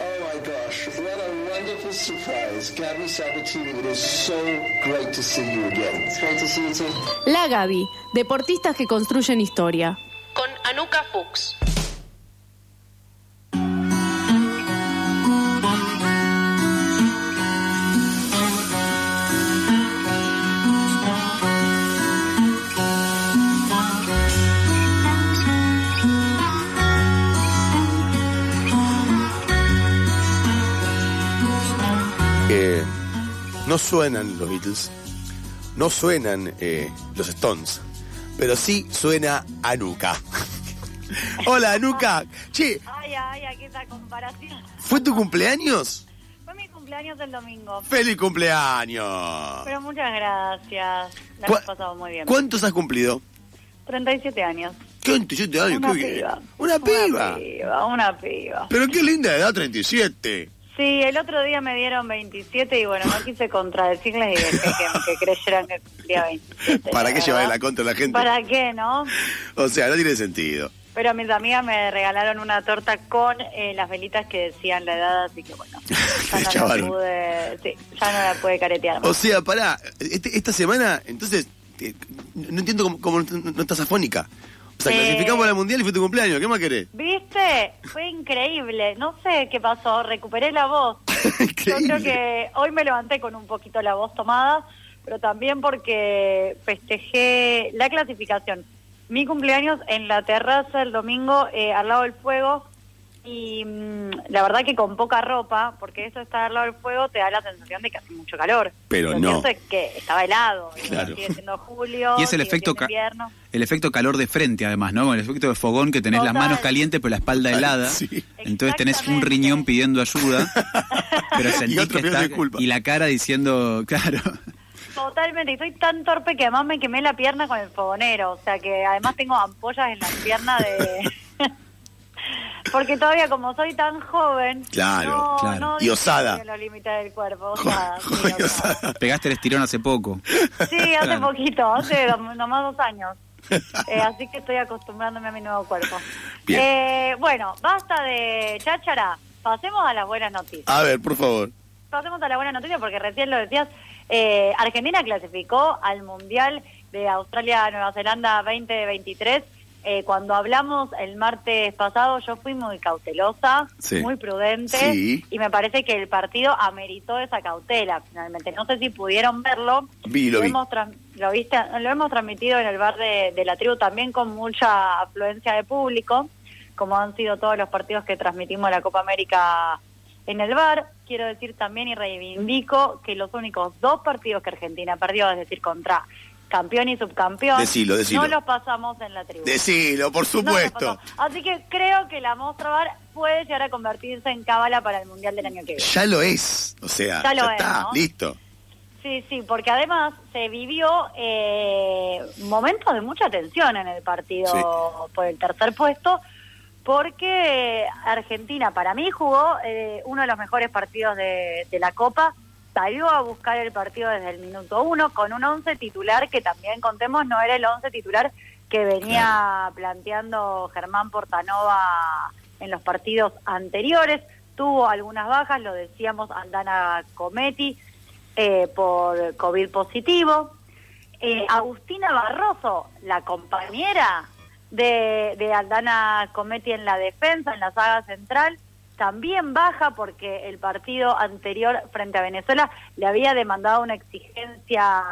Oh my gosh, what a wonderful surprise. Gabby Sabatini, it is so great to see you again. It's great to see you too. La Gaby, deportistas que construyen historia. Con Anuka Fuchs. Suenan los Beatles, no suenan eh, los Stones, pero sí suena Anuka. Hola Anuka. Che, Ay, ay, aquí esa comparación. ¿fue tu cumpleaños? Fue mi cumpleaños el domingo. ¡Feliz cumpleaños! Pero muchas gracias. La ¿Cu- hemos pasado muy bien. ¿Cuántos has cumplido? 37 años. ¿Qué 27 años? Una qué bien. piba. ¿Una piba? Una piba, una piba. Pero qué linda edad, 37. Sí, el otro día me dieron 27 y bueno, no quise contradecirles y dejé que, que creyeran que cumplía 27. ¿Para qué llevarle la contra a la gente? ¿Para qué, no? O sea, no tiene sentido. Pero mis amigas me regalaron una torta con eh, las velitas que decían la edad, así que bueno, ya no la pude, sí, ya no la pude caretear. más. O sea, pará, este- esta semana, entonces, no entiendo cómo, cómo no, no estás afónica. O sea, Eh. clasificamos a la mundial y fue tu cumpleaños, ¿qué más querés? ¿Viste? Fue increíble. No sé qué pasó. Recuperé la voz. Yo creo que hoy me levanté con un poquito la voz tomada, pero también porque festejé la clasificación. Mi cumpleaños en la terraza el domingo eh, al lado del fuego y mm, la verdad que con poca ropa, porque eso estar al lado del fuego te da la sensación de que hace mucho calor. Pero Lo no. cierto es que estaba helado. y Claro. Sigue siendo julio. Y es el efecto, invierno. el efecto calor de frente, además, ¿no? El efecto de fogón que tenés las manos calientes pero la espalda helada. Sí. Entonces tenés un riñón pidiendo ayuda, pero sentís otro que está... Y la cara diciendo, claro... Totalmente, y soy tan torpe que además me quemé la pierna con el fogonero, o sea que además tengo ampollas en la pierna de... Porque todavía como soy tan joven, Claro, no, claro. no Y osada. los límites del cuerpo, osada, sí, osada. osada. Pegaste el estirón hace poco. Sí, hace Claro. poquito, hace nomás dos años. Eh, así que estoy acostumbrándome a mi nuevo cuerpo. Eh, bueno, basta de cháchara, pasemos a las buenas noticias. A ver, por favor. pasemos a la buena noticia porque recién lo decías. eh, Argentina clasificó al Mundial de Australia-Nueva Zelanda 2023. Eh, cuando hablamos el martes pasado, yo fui muy cautelosa, Sí. muy prudente, Sí. y me parece que el partido ameritó esa cautela finalmente. No sé si pudieron verlo. Vi, lo vi. Hemos lo, viste, lo hemos transmitido en el bar de, de la tribu también con mucha afluencia de público, como han sido todos los partidos que transmitimos la Copa América en el bar. Quiero decir también y reivindico que los únicos dos partidos que Argentina perdió, es decir, contra campeón y subcampeón, Decilo, decilo. no los pasamos en la tribu. Decilo, por supuesto. Así que creo que la Mostra Bar puede llegar a convertirse en cábala para el Mundial del año que viene. ya lo es. O sea, Ya ya, lo es, está, ¿no? listo. Sí, sí, porque además se vivió eh, momentos de mucha tensión en el partido Sí. por el tercer puesto, porque Argentina para mí jugó eh, uno de los mejores partidos de, de la Copa, salió a buscar el partido desde el minuto uno con un once titular que también contemos no era el once titular que venía planteando Germán Portanova en los partidos anteriores. Tuvo algunas bajas, lo decíamos, Aldana Cometi eh, por COVID positivo. Eh, Agustina Barroso, la compañera de, de Aldana Cometi en la defensa, en la saga central, también baja porque el partido anterior frente a Venezuela le había demandado una exigencia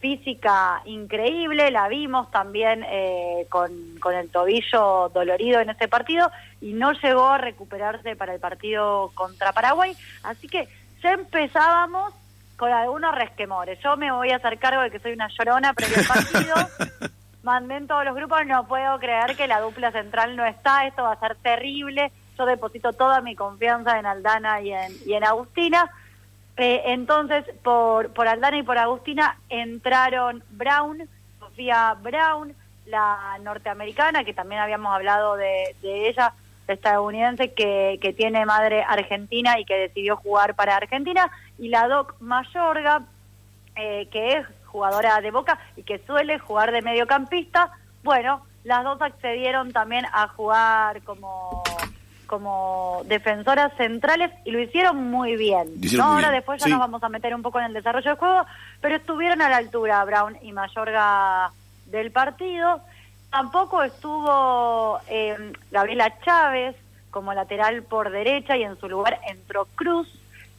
física increíble, la vimos también eh, con, con el tobillo dolorido en ese partido y no llegó a recuperarse para el partido contra Paraguay, así que ya empezábamos con algunos resquemores. Yo me voy a hacer cargo de que soy una llorona previo al partido. Mandé en todos los grupos, no puedo creer que la dupla central no está, esto va a ser terrible. Yo deposito toda mi confianza en Aldana y en, y en Agustina. Eh, entonces, por, por Aldana y por Agustina entraron Brown, Sofía Brown, la norteamericana, que también habíamos hablado de, ella, la estadounidense que, que tiene madre argentina y que decidió jugar para Argentina, y la Doc Mayorga, eh, que es jugadora de Boca y que suele jugar de mediocampista. Bueno, las dos accedieron también a jugar como como defensoras centrales y lo hicieron muy bien. Hicieron ¿no? muy Ahora bien, después ya sí. nos vamos a meter un poco en el desarrollo del juego, pero estuvieron a la altura Brown y Mayorga del partido. Tampoco estuvo eh, Gabriela Chávez como lateral por derecha y en su lugar entró Cruz,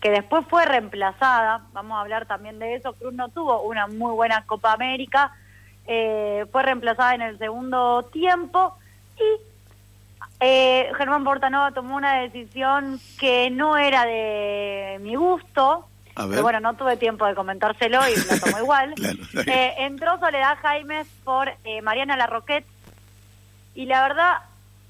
que después fue reemplazada. Vamos a hablar también de eso. Cruz no tuvo una muy buena Copa América. eh, fue reemplazada en el segundo tiempo y eh, Germán Portanova tomó una decisión que no era de mi gusto. Pero bueno, no tuve tiempo de comentárselo y la tomó igual. Claro. Eh, entró Soledad Jaimes por eh, Mariana Larroquet y la verdad,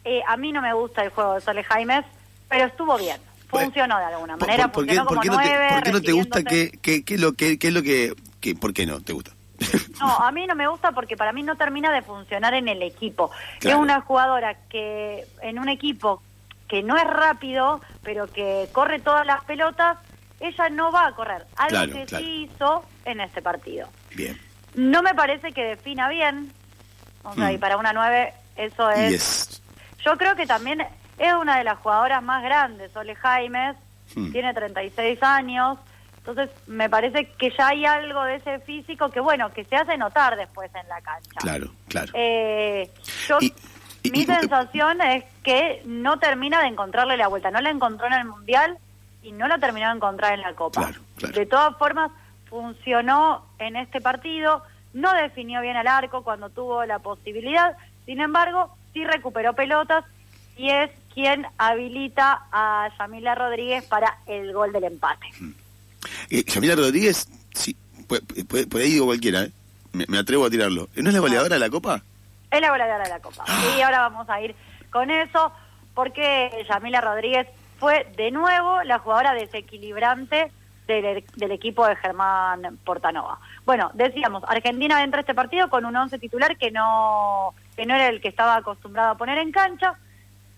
eh, a mí no me gusta el juego de Soledad Jaimes, pero estuvo bien. Bueno, Funcionó de alguna ¿Por, manera, por- por qué, funcionó por como qué no te, nueve, por qué no te gusta? ¿Qué, es lo que, lo que, que- ¿Por qué no te gusta? No, a mí no me gusta porque para mí no termina de funcionar en el equipo. Claro. Es una jugadora que en un equipo que no es rápido, pero que corre todas las pelotas, ella no va a correr. Algo Claro, que claro. sí hizo en este partido. Bien. No me parece que defina bien. O sea, Mm. y para una 9 eso es... Yo creo que también es una de las jugadoras más grandes, Ole Jaimes, Hmm. tiene 36 años, entonces me parece que ya hay algo de ese físico que, bueno, que se hace notar después en la cancha. Claro, claro. Eh, yo, Y- y- mi y- sensación es que no termina de encontrarle la vuelta, no la encontró en el Mundial y no la terminó de encontrar en la Copa. Claro, claro. De todas formas, funcionó en este partido, no definió bien al arco cuando tuvo la posibilidad, sin embargo, sí recuperó pelotas y es quien habilita a Yamila Rodríguez para el gol del empate. Eh, Yamila Rodríguez, sí, puede, puede- por ahí digo cualquiera, ¿eh? me, me atrevo a tirarlo. ¿No es la goleadora de la Copa? Es la goleadora de la Copa. Y ahora vamos a ir con eso, porque Yamila Rodríguez fue de nuevo la jugadora desequilibrante del, del equipo de Germán Portanova. Bueno, decíamos, Argentina entra a este partido con un once titular que no, que no era el que estaba acostumbrado a poner en cancha,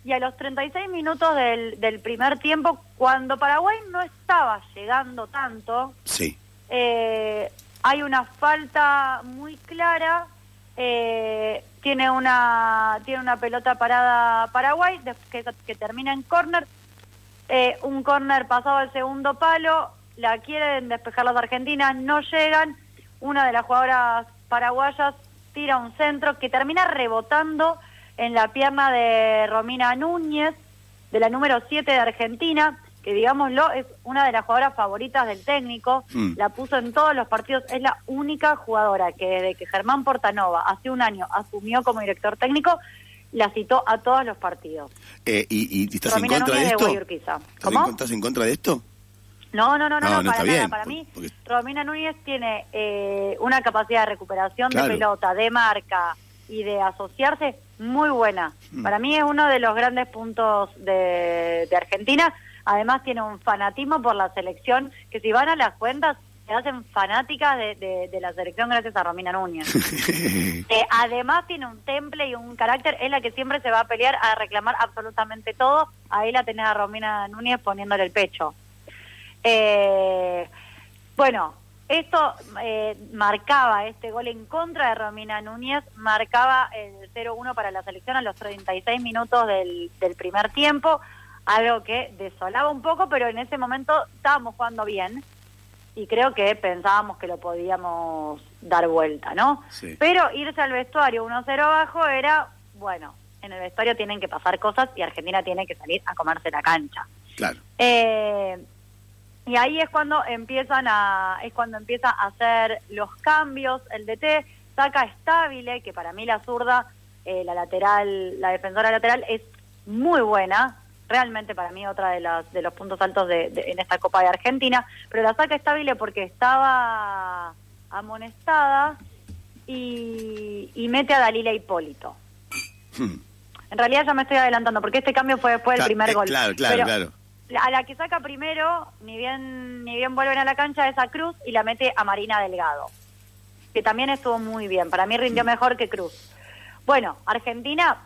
y a los 36 minutos del, del primer tiempo, cuando Paraguay no estaba llegando tanto, Sí. eh, hay una falta muy clara. eh, tiene una tiene una pelota parada Paraguay que termina en córner. Eh, un córner pasado al segundo palo. La quieren despejar las argentinas, no llegan. Una de las jugadoras paraguayas tira un centro que termina rebotando en la pierna de Romina Núñez, de la número 7 de Argentina, que digámoslo es una de las jugadoras favoritas del técnico, Mm. la puso en todos los partidos, es la única jugadora que desde que Germán Portanova hace un año asumió como director técnico, la citó a todos los partidos. Eh, ¿y, y estás Romina en contra de Núñez de esto? Guayurquiza. ¿Estás en, ¿Cómo? estás en contra de esto? No, no, no, no, No, para nada. bien, Para mí, porque- Romina Núñez tiene eh, una capacidad de recuperación Claro. de pelota, de marca y de asociarse muy buena. Mm. Para mí es uno de los grandes puntos de, de Argentina. Además tiene un fanatismo por la selección que si van a las cuentas se hacen fanáticas de, de- de la selección gracias a Romina Núñez. Eh, además tiene un temple y un carácter, es la que siempre se va a pelear a reclamar absolutamente todo. Ahí la tenés a Romina Núñez poniéndole el pecho. Eh, bueno, esto eh, marcaba, este gol en contra de Romina Núñez, marcaba el 0-1 para la selección a los 36 minutos del, del primer tiempo, algo que desolaba un poco, pero en ese momento estábamos jugando bien y creo que pensábamos que lo podíamos dar vuelta, ¿no? Sí. Pero irse al vestuario 1-0 abajo era, bueno, en el vestuario tienen que pasar cosas y Argentina tiene que salir a comerse la cancha. Claro. Eh, y ahí es cuando empiezan a es cuando empieza a hacer los cambios. El DT saca estable que para mí la zurda eh, la lateral la defensora lateral es muy buena. Realmente para mí otra de las de los puntos altos de, de- en esta Copa de Argentina. Pero la saca estable porque estaba amonestada y, y mete a Dalila Hipólito. Hmm. en realidad ya me estoy adelantando porque este cambio fue después del primer eh, gol. claro, claro, Pero- claro. La- a la que saca primero, ni bien, ni bien vuelven a la cancha, es a Cruz y la mete a Marina Delgado, que también estuvo muy bien. Para mí rindió mejor que Cruz. Bueno, Argentina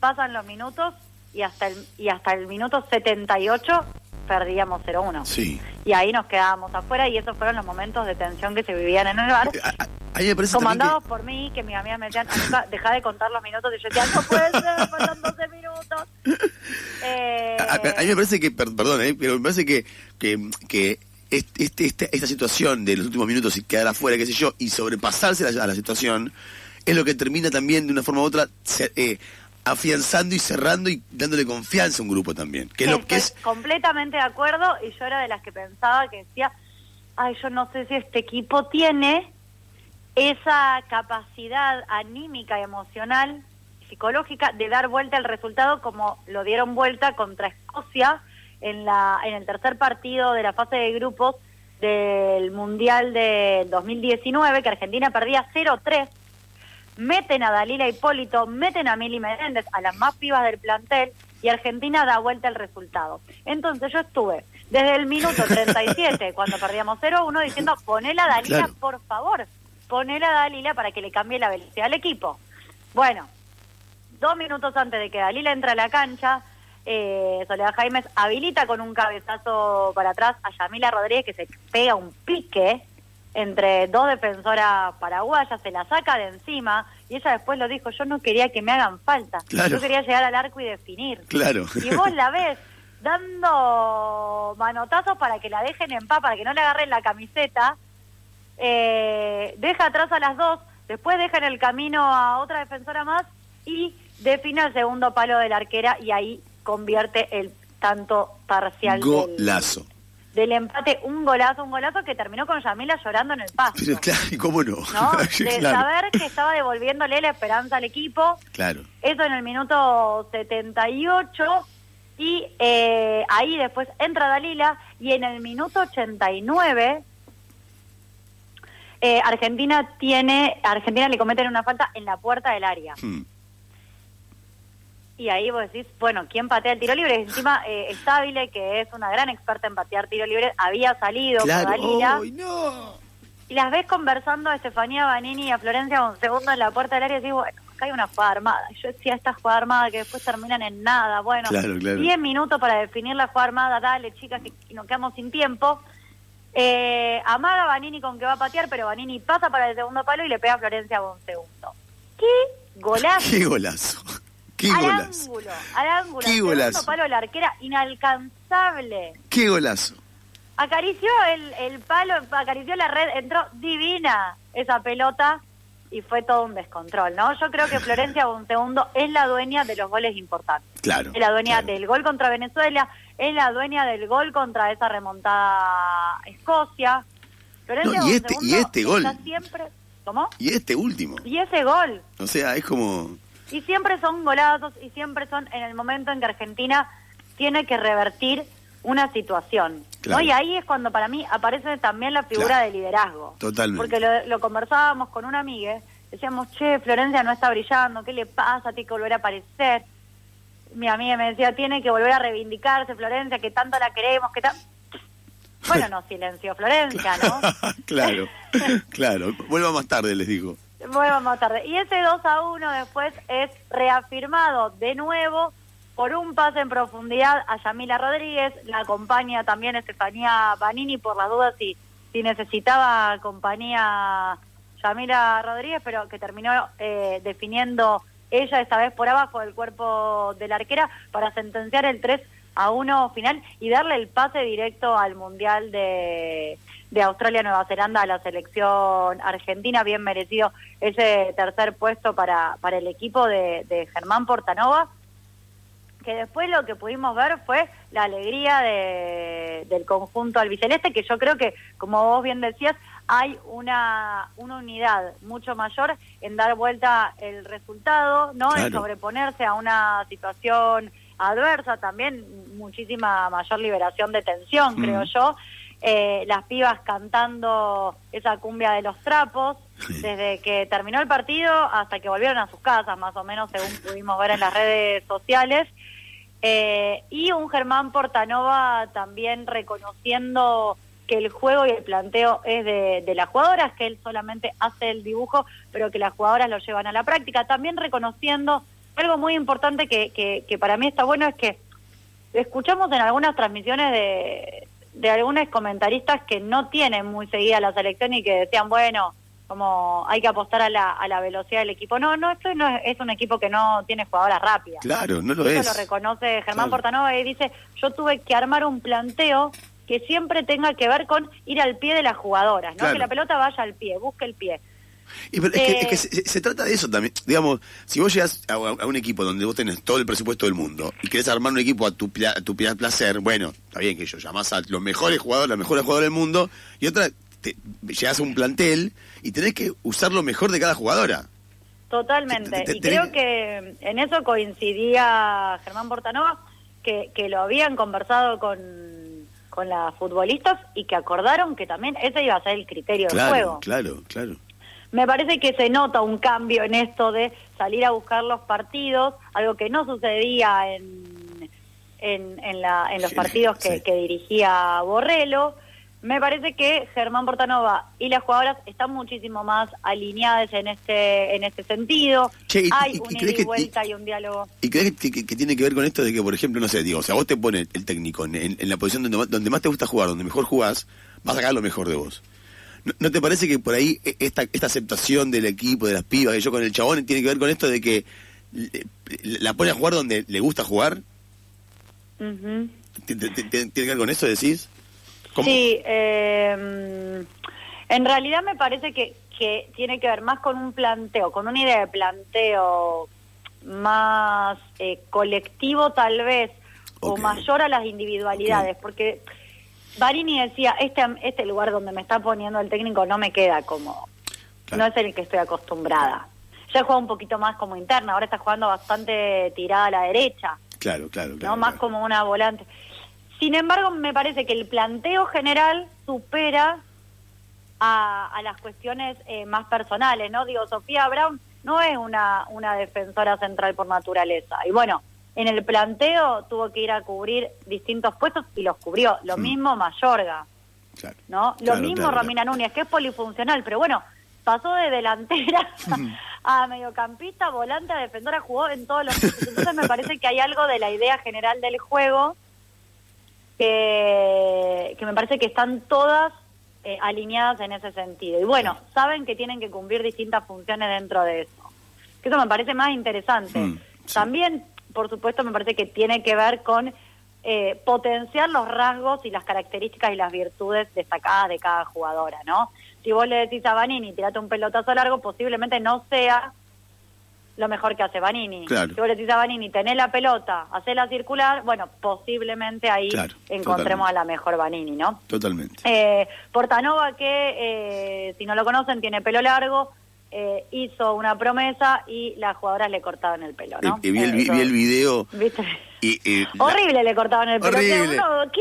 pasan los minutos y hasta el, y hasta el minuto 78 perdíamos 0-1. Sí. Y ahí nos quedábamos afuera y esos fueron los momentos de tensión que se vivían en el bar. Eh, a- a- a mí me parece Comandados que- por mí, que mis amigas me decían, "Anuka, deja de contar los minutos. Y yo decía, no puede ser, faltan 12 minutos. Eh, A, a- a mí me parece que, per- perdón, eh, pero me parece que, que, que este, este- esta situación de los últimos minutos y quedar afuera, qué sé yo, y sobrepasarse a la, a la situación, es lo que termina también de una forma u otra se- eh, afianzando y cerrando y dándole confianza a un grupo también. Que es lo que es. completamente de acuerdo y yo era de las que pensaba que decía, ay, yo no sé si este equipo tiene esa capacidad anímica y emocional, psicológica, de dar vuelta al resultado como lo dieron vuelta contra Escocia en, la, en el tercer partido de la fase de grupos del Mundial de 2019, que Argentina perdía 0-3 meten a Dalila Hipólito, meten a Mili Menéndez, a las más pibas del plantel, y Argentina da vuelta el resultado. Entonces yo estuve desde el minuto 37, cuando perdíamos 0-1, diciendo, ponela a Dalila, Claro. por favor, ponela a Dalila para que le cambie la velocidad al equipo. Bueno, dos minutos antes de que Dalila entre a la cancha, eh, Soledad Jaimes habilita con un cabezazo para atrás a Yamila Rodríguez que se pega un pique entre dos defensoras paraguayas, se la saca de encima y ella después lo dijo, yo no quería que me hagan falta, Claro. yo quería llegar al arco y definir. Claro. Y vos la ves dando manotazos para que la dejen en paz, para que no le agarren la camiseta, eh, deja atrás a las dos, después deja en el camino a otra defensora más y define el segundo palo de la arquera y ahí convierte el tanto parcial Golazo. Del empate, un golazo, un golazo que terminó con Yamila llorando en el paso. Pero claro, ¿y cómo no? ¿no? De claro. saber que estaba devolviéndole la esperanza al equipo, Claro. eso en el minuto 78 y eh, ahí después entra Dalila y en el minuto 89 eh, Argentina tiene Argentina le cometen una falta en la puerta del área Hmm. Y ahí vos decís bueno quién patea el tiro libre Y encima eh, Estabile que es una gran experta en patear tiro libre había salido Claro. con Dalila ¡Ay, no! y las ves conversando a Estefanía Banini y a Florencia un segundo en la puerta del área y decís, bueno, acá hay una jugada armada. Yo decía, esta jugada armada que después terminan en nada. Bueno, Claro, claro. 10 minutos para definir la jugada armada, dale, chicas, que nos quedamos sin tiempo. Eh, amaga Banini con que va a patear, pero Banini pasa para el segundo palo y le pega a Florencia un segundo. ¡Qué golazo! ¡Qué golazo! ¡Qué al golazo! ángulo, al ángulo. ¡Qué golazo! palo la arquera, inalcanzable. ¡Qué golazo! acarició el, el palo, acarició la red, entró divina esa pelota y fue todo un descontrol, ¿no? Yo creo que Florencia segundo es la dueña de los goles importantes. Claro. Es la dueña claro. del gol contra Venezuela, es la dueña del gol contra esa remontada Escocia. Florencia No, y este- Bonsegundo y este gol. siempre... ¿Cómo? Y este último. Y ese gol. O sea, es como. Y siempre son golazos y siempre son en el momento en que Argentina tiene que revertir una situación. Claro. ¿no? Y ahí es cuando para mí aparece también la figura Claro. de liderazgo. Totalmente. Porque lo, lo conversábamos con una amiga, decíamos, che, Florencia no está brillando, ¿qué le pasa? Tiene que volver a aparecer. Mi amiga me decía, tiene que volver a reivindicarse Florencia, que tanto la queremos, que tan... Bueno, no silenció Florencia, ¿no? claro, claro. Vuelva más tarde, les digo. Bueno, tarde. Y ese 2 a 1 después es reafirmado de nuevo por un pase en profundidad a Yamila Rodríguez. La acompaña también Estefanía Banini por las dudas si, si necesitaba compañía Yamila Rodríguez, pero que terminó eh, definiendo ella esta vez por abajo del cuerpo de la arquera para sentenciar el 3 a 1 final y darle el pase directo al Mundial de, de Australia-Nueva Zelanda a la selección argentina. Bien merecido ese tercer puesto para, para el equipo de, de Germán Portanova que después lo que pudimos ver fue la alegría de, del conjunto albiceleste, que yo creo que, como vos bien decías, hay una, una unidad mucho mayor en dar vuelta el resultado, ¿no? En sobreponerse a una situación adversa, también muchísima mayor liberación de tensión, Mm. creo yo. Eh, las pibas cantando esa cumbia de los trapos, Sí. desde que terminó el partido hasta que volvieron a sus casas, más o menos, según pudimos ver en las redes sociales. Eh, y un Germán Portanova también reconociendo que el juego y el planteo es de, de las jugadoras, que él solamente hace el dibujo, pero que las jugadoras lo llevan a la práctica. También reconociendo algo muy importante que, que, que para mí está bueno es que escuchamos en algunas transmisiones de, de algunos comentaristas que no tienen muy seguida la selección y que decían, bueno, como hay que apostar a la, a la velocidad del equipo. No, no, esto no es, es un equipo que no tiene jugadoras rápidas. Claro, no lo Eso es. lo reconoce Germán Claro. Portanova y dice, yo tuve que armar un planteo que siempre tenga que ver con ir al pie de las jugadoras, ¿no? Claro. Que la pelota vaya al pie, busque el pie. Y pero es que, Eh, es que se, se trata de eso también. Digamos, si vos llegas a, a un equipo donde vos tenés todo el presupuesto del mundo y querés armar un equipo a tu, a tu pla- placer, bueno, está bien que yo llamás a los mejores jugadores, los mejores jugadores del mundo, y otra, te, llegás a un plantel y tenés que usar lo mejor de cada jugadora. Totalmente. Te- te- y creo que en eso coincidía Germán Portanova, que, que lo habían conversado con, con las futbolistas y que acordaron que también ese iba a ser el criterio del Claro, juego. claro, claro. Me parece que se nota un cambio en esto de salir a buscar los partidos, algo que no sucedía en, en, en, la, en los Sí, partidos que, sí. que dirigía Borrello. Me parece que Germán Portanova y las jugadoras están muchísimo más alineadas en este en este sentido. Che, y- Hay y- y un crees ida y que- vuelta y un diálogo. ¿Y crees que, que- que tiene que ver con esto de que, por ejemplo, no sé, digo, o sea, vos te pones el técnico en, en- en la posición donde, donde más te gusta jugar, donde mejor jugás, vas a sacar lo mejor de vos? ¿No, no te parece que por ahí e- esta, esta aceptación del equipo, de las pibas, que yo con el chabón, tiene que ver con esto de que le- la pone a jugar donde le gusta jugar? Ujú. ¿Ti- ti- ti- ¿Tiene que ver con eso, decís? ¿Cómo? Sí, eh, en realidad me parece que, que tiene que ver más con un planteo, con una idea de planteo más eh, colectivo tal vez, o mayor a las individualidades, porque Barini decía, este, este lugar donde me está poniendo el técnico no me queda como, Claro. no es el que estoy acostumbrada. Ya he jugado un poquito más como interna, ahora está jugando bastante tirada a la derecha. Claro, claro, claro. ¿no? Más claro. como una volante. Sin embargo, me parece que el planteo general supera a, a las cuestiones eh, más personales, ¿no? Digo, Sofía Brown no es una, una defensora central por naturaleza. Y bueno, en el planteo tuvo que ir a cubrir distintos puestos y los cubrió. Lo Mm. mismo Mayorga, Claro. ¿no? Lo Claro, mismo claro, Romina Núñez, que es polifuncional, pero bueno, pasó de delantera a mediocampista, volante, a defensora, jugó en todos los puestos. Entonces me parece que hay algo de la idea general del juego que, que me parece que están todas eh, alineadas en ese sentido. Y bueno, saben que tienen que cumplir distintas funciones dentro de eso. Que eso me parece más interesante. Mm, sí. También, por supuesto, me parece que tiene que ver con eh, potenciar los rasgos y las características y las virtudes destacadas de cada jugadora, ¿no? Si vos le decís a Vanini, tirate un pelotazo largo, posiblemente no sea lo mejor que hace Vanini. Claro. Si vos le decís a Vanini, tenés la pelota, hacela circular, bueno, posiblemente ahí Claro, encontremos totalmente. a la mejor Vanini, ¿no? Totalmente. Eh, Portanova, que eh, si no lo conocen, tiene pelo largo, eh, hizo una promesa y las jugadoras le cortaban el pelo, ¿no? Y, y vi, el, Eh, vi- el video ¿Viste? y... y la- Horrible le cortaban el pelo. Horrible. Uno, ¿qué?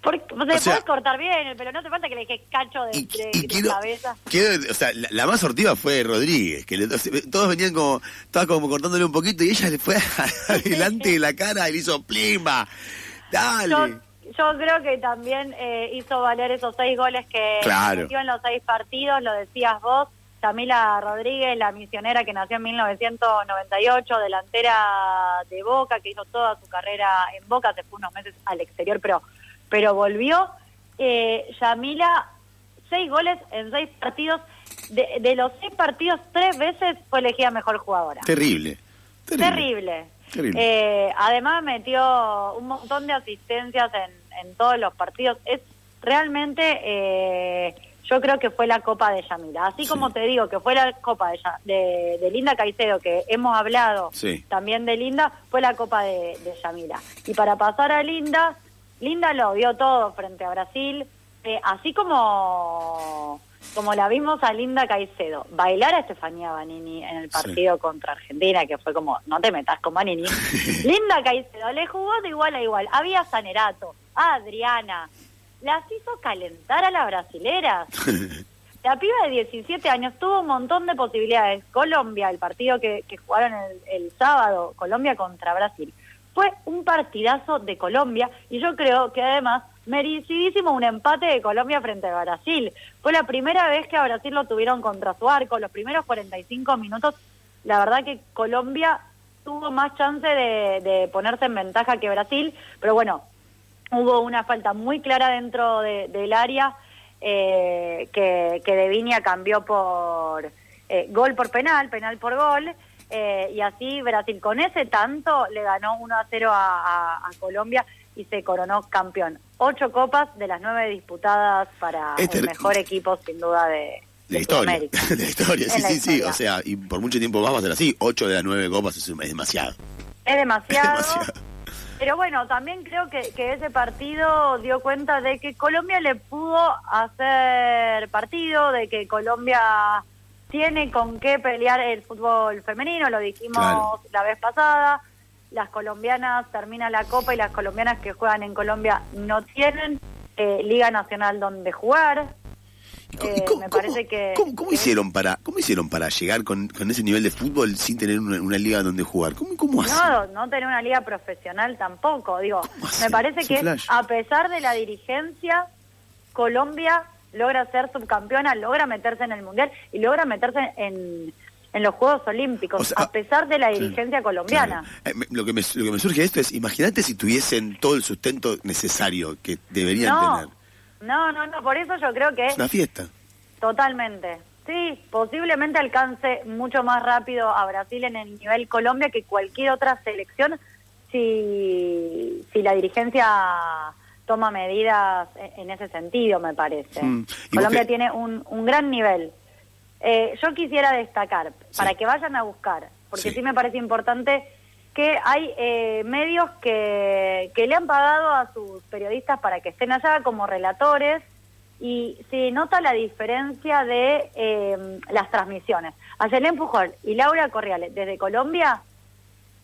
Por- o sea, O sea- podés cortar bien el pelo, no hace falta que le dejes cacho de, de- de quiero, cabeza. quiero- o sea, la, la más sortiva fue Rodríguez, que le- todos venían como, estaba como cortándole un poquito y ella le fue adelante de la cara y le hizo plimba. Dale. Yo, yo creo que también eh, hizo valer esos seis goles que Claro. metió en los seis partidos, lo decías vos. Camila Rodríguez, la misionera que nació en 1998, delantera de Boca, que hizo toda su carrera en Boca, se fue unos meses al exterior, pero, pero volvió. Eh, Yamila, seis goles en seis partidos. De, de los seis partidos, tres veces fue elegida mejor jugadora. Terrible. Terrible. Terrible. Terrible. Eh, además metió un montón de asistencias en, en todos los partidos. Es realmente, eh, yo creo que fue la Copa de Yamila. Así Sí. como te digo que fue la Copa de, de, de Linda Caicedo, que hemos hablado Sí. también de Linda, fue la Copa de, de Yamila. Y para pasar a Linda, Linda lo dio todo frente a Brasil, eh, así como como la vimos a Linda Caicedo bailar a Estefanía Banini en el partido contra Argentina, que fue como, no te metas con Banini. Linda Caicedo le jugó de igual a igual. Había Sanerato, a Adriana, las hizo calentar a las brasileras. La piba de 17 años tuvo un montón de posibilidades. Colombia, el partido que, que jugaron el, el sábado, Colombia contra Brasil, fue un partidazo de Colombia y yo creo que además merecidísimo un empate de Colombia frente a Brasil. Fue la primera vez que a Brasil lo tuvieron contra su arco. Los primeros 45 minutos, la verdad que Colombia tuvo más chance de, de ponerse en ventaja que Brasil, pero bueno, hubo una falta muy clara dentro de- del área eh, que, que De Viña cambió por eh, gol por penal, penal por gol, eh, y así Brasil con ese tanto le ganó 1 a 0 a, a- a Colombia y se coronó campeón. Ocho copas de las nueve disputadas para Este- el mejor equipo sin duda de, De la historia. De la historia, sí, la sí, sí. O sea, y por mucho tiempo más va a ser así. Ocho de las nueve copas es, es demasiado. Es demasiado. Es demasiado. Pero bueno, también creo que, que ese partido dio cuenta de que Colombia le pudo hacer partido, de que Colombia tiene con qué pelear el fútbol femenino, lo dijimos Claro. la vez pasada. Las colombianas terminan la copa y las colombianas que juegan en Colombia no tienen eh, liga nacional donde jugar. ¿Y co- Eh, cómo- me cómo- parece que- ¿Cómo, cómo que- hicieron para cómo hicieron para llegar con, con ese nivel de fútbol sin tener una, una liga donde jugar? ¿Cómo, cómo hacen? No, no tener una liga profesional tampoco. Digo, ¿Cómo me parece que flash. a pesar de la dirigencia, Colombia logra ser subcampeona, logra meterse en el mundial y logra meterse en, en los Juegos Olímpicos, O sea, a pesar de la Claro, dirigencia colombiana. claro. Eh, lo, que me, lo que me surge de esto es, imagínate si tuviesen todo el sustento necesario que deberían No, tener. No, no, no, por eso yo creo que Es una fiesta. Totalmente. Sí, posiblemente alcance mucho más rápido a Brasil en el nivel Colombia que cualquier otra selección si, si la dirigencia toma medidas en en ese sentido, me parece. Mm. ¿Y Colombia tiene un, un gran nivel. Eh, yo quisiera destacar, para que vayan a buscar, porque Sí. sí, me parece importante que hay eh, medios que, que le han pagado a sus periodistas para que estén allá como relatores y se nota la diferencia de eh, las transmisiones. Ayelén Pujol y Laura Corriales desde Colombia,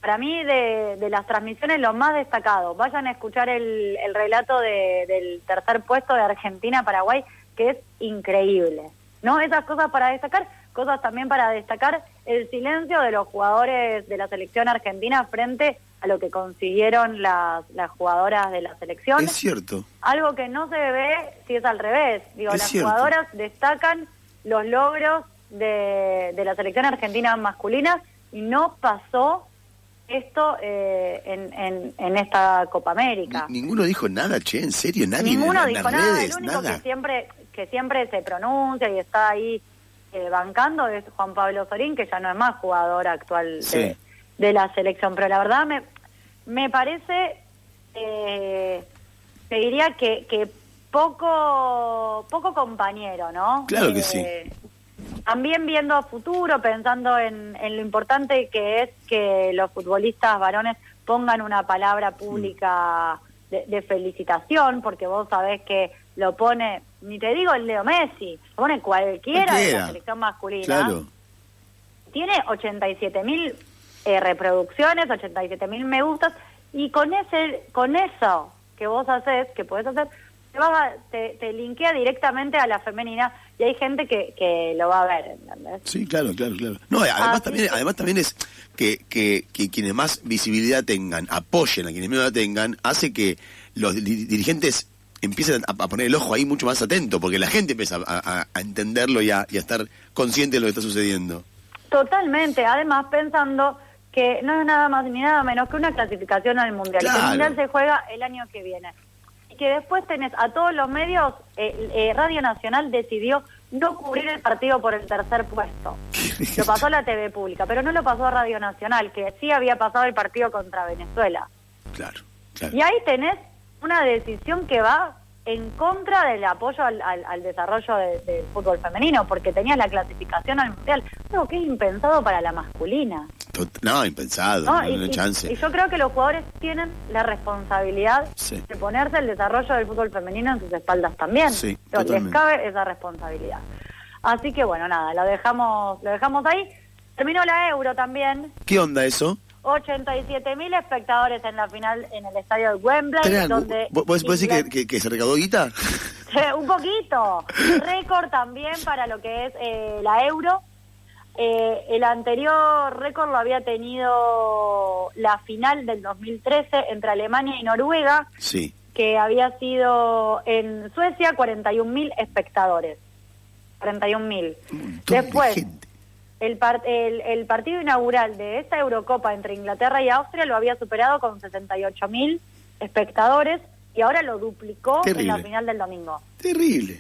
para mí de, de las transmisiones lo más destacado. Vayan a escuchar el, el relato de- del tercer puesto de Argentina-Paraguay, que es increíble. ¿No? Esas cosas para destacar, cosas también para destacar el silencio de los jugadores de la selección argentina frente a lo que consiguieron las, las jugadoras de la selección. Es cierto. Algo que no se ve si es al revés. Digo, Es las cierto. jugadoras destacan los logros de, de la selección argentina masculina y no pasó esto eh, en, en, en esta Copa América. Ni- ninguno dijo nada, che, en serio, nadie. Ninguno en dijo nada. redes, El único nada. que siempre que siempre se pronuncia y está ahí eh, bancando es Juan Pablo Sorín, que ya no es más jugador actual Sí. de, de la selección. Pero la verdad me, me parece, eh, te diría que, que poco, poco compañero, ¿no? Claro que Eh, sí. También viendo a futuro, pensando en, en lo importante que es que los futbolistas varones pongan una palabra pública de, de felicitación, porque vos sabés que lo pone, ni te digo el Leo Messi, pone cualquiera, de la selección masculina. Claro. Tiene 87 mil eh, reproducciones, 87 mil me gustas, y con ese con eso que vos haces, que podés hacer, te, vas a- te, te linkea directamente a la femenina y hay gente que, que lo va a ver, ¿entendés? Sí, claro, claro, claro. No, además Ah, también, sí. además también es que, que, que quienes más visibilidad tengan, apoyen a quienes menos la tengan, hace que los di- dirigentes empiecen a, poner el ojo ahí mucho más atento, porque la gente empieza a, a- a entenderlo y a, y a estar consciente de lo que está sucediendo. Totalmente, además pensando que no es nada más ni nada menos que una clasificación al Mundial. Que Claro. el Mundial se juega el año que viene. Y que después tenés a todos los medios, eh, eh, Radio Nacional decidió no cubrir el partido por el tercer puesto. Lo pasó a la TV pública, pero no lo pasó a Radio Nacional, que sí había pasado el partido contra Venezuela. Claro, claro. Y ahí tenés una decisión que va en contra del apoyo al, al- al desarrollo de- del fútbol femenino, porque tenías la clasificación al mundial, algo que es impensado para la masculina. No, impensado, ¿no? no, no Y, hay chance. y yo creo que los jugadores tienen la responsabilidad Sí. de ponerse el desarrollo del fútbol femenino en sus espaldas también. Sí, les cabe esa responsabilidad. Así que bueno, nada, lo dejamos, lo dejamos ahí. Terminó la Euro también. ¿Qué onda eso? 87 mil espectadores en la final en el estadio de Wembley, Tenés- donde ¿Vos, vos decís que, Inglaterra- que- que se recaudó guita? un poquito. Récord también para lo que es eh, la euro. Eh, el anterior récord lo había tenido la final del 2013 entre Alemania y Noruega, Sí. que había sido en Suecia 41 mil espectadores. 41 mil. Un montón de Después, gente. El, par- el, el partido inaugural de esta Eurocopa entre Inglaterra y Austria lo había superado con 68 mil espectadores y ahora lo duplicó en la final del domingo. Terrible.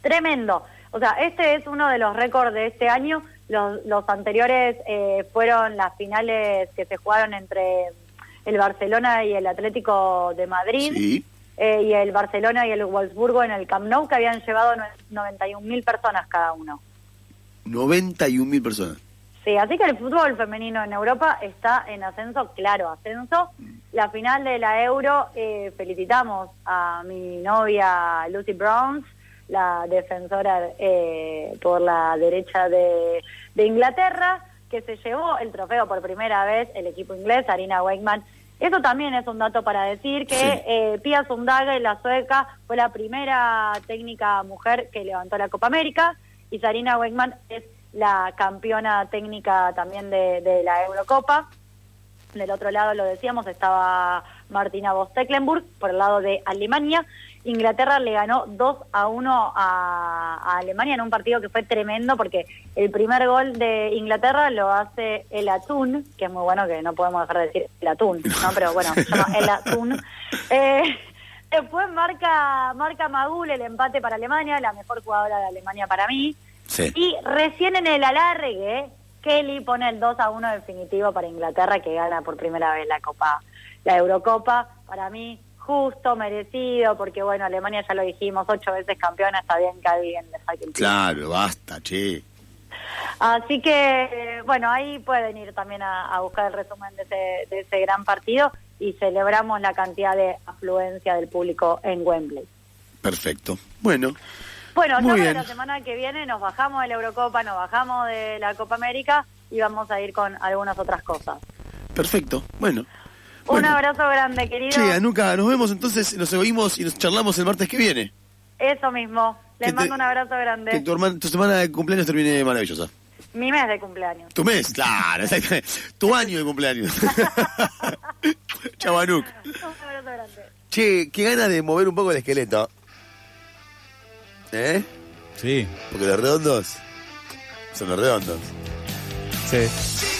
tremendo. O sea, este es uno de los récords de este año. Los, los anteriores eh, fueron las finales que se jugaron entre el Barcelona y el Atlético de Madrid. Sí. eh, y el Barcelona y el Wolfsburgo en el Camp Nou, que habían llevado 91 mil personas cada uno. 91 mil personas. Sí, así que el fútbol femenino en Europa está en ascenso, claro, ascenso. La final de la Euro, eh, felicitamos a mi novia Lucy Browns, la defensora eh, por la derecha de, de Inglaterra, que se llevó el trofeo por primera vez el equipo inglés, Arina Wakeman. Eso también es un dato para decir que Sí. eh, Pia Sundhage, la sueca, fue la primera técnica mujer que levantó la Copa América y Sarina Wakeman es la campeona técnica también de, de la Eurocopa. Del otro lado, lo decíamos, estaba Martina Voss-Tecklenburg, por el lado de Alemania. Inglaterra le ganó 2 a 1 a, a Alemania en un partido que fue tremendo porque el primer gol de Inglaterra lo hace el Atún, que es muy bueno que no podemos dejar de decir el Atún, ¿no? pero bueno, se llama el Atún. Eh, después marca, marca Magul el empate para Alemania, la mejor jugadora de Alemania para mí. Sí. Y recién en el alargue, Kelly pone el 2 a 1 definitivo para Inglaterra, que gana por primera vez la Copa, la Eurocopa. Para mí, justo, merecido, porque bueno, Alemania ya lo dijimos, ocho veces campeona, está bien que alguien le saque el. Claro, basta, che. Así que, eh, bueno, ahí pueden ir también a, a buscar el resumen de ese, de ese gran partido y celebramos la cantidad de afluencia del público en Wembley. Perfecto. Bueno, Bueno, Muy bien. la semana que viene nos bajamos de la Eurocopa, nos bajamos de la Copa América y vamos a ir con algunas otras cosas. perfecto. Bueno. Un Bueno. abrazo grande, querido. Che, Anuca, nos vemos entonces, nos oímos y nos charlamos el martes que viene. Eso mismo. Les Que te- mando un abrazo Que grande. tu, hermana- tu semana de cumpleaños termine maravillosa. Mi mes de cumpleaños. Tu mes, claro, exactamente. Tu año de cumpleaños. Chau, Anuk. Un abrazo grande. Che, qué ganas de mover un poco el esqueleto. ¿Eh? Sí. Porque los redondos son los redondos. Sí.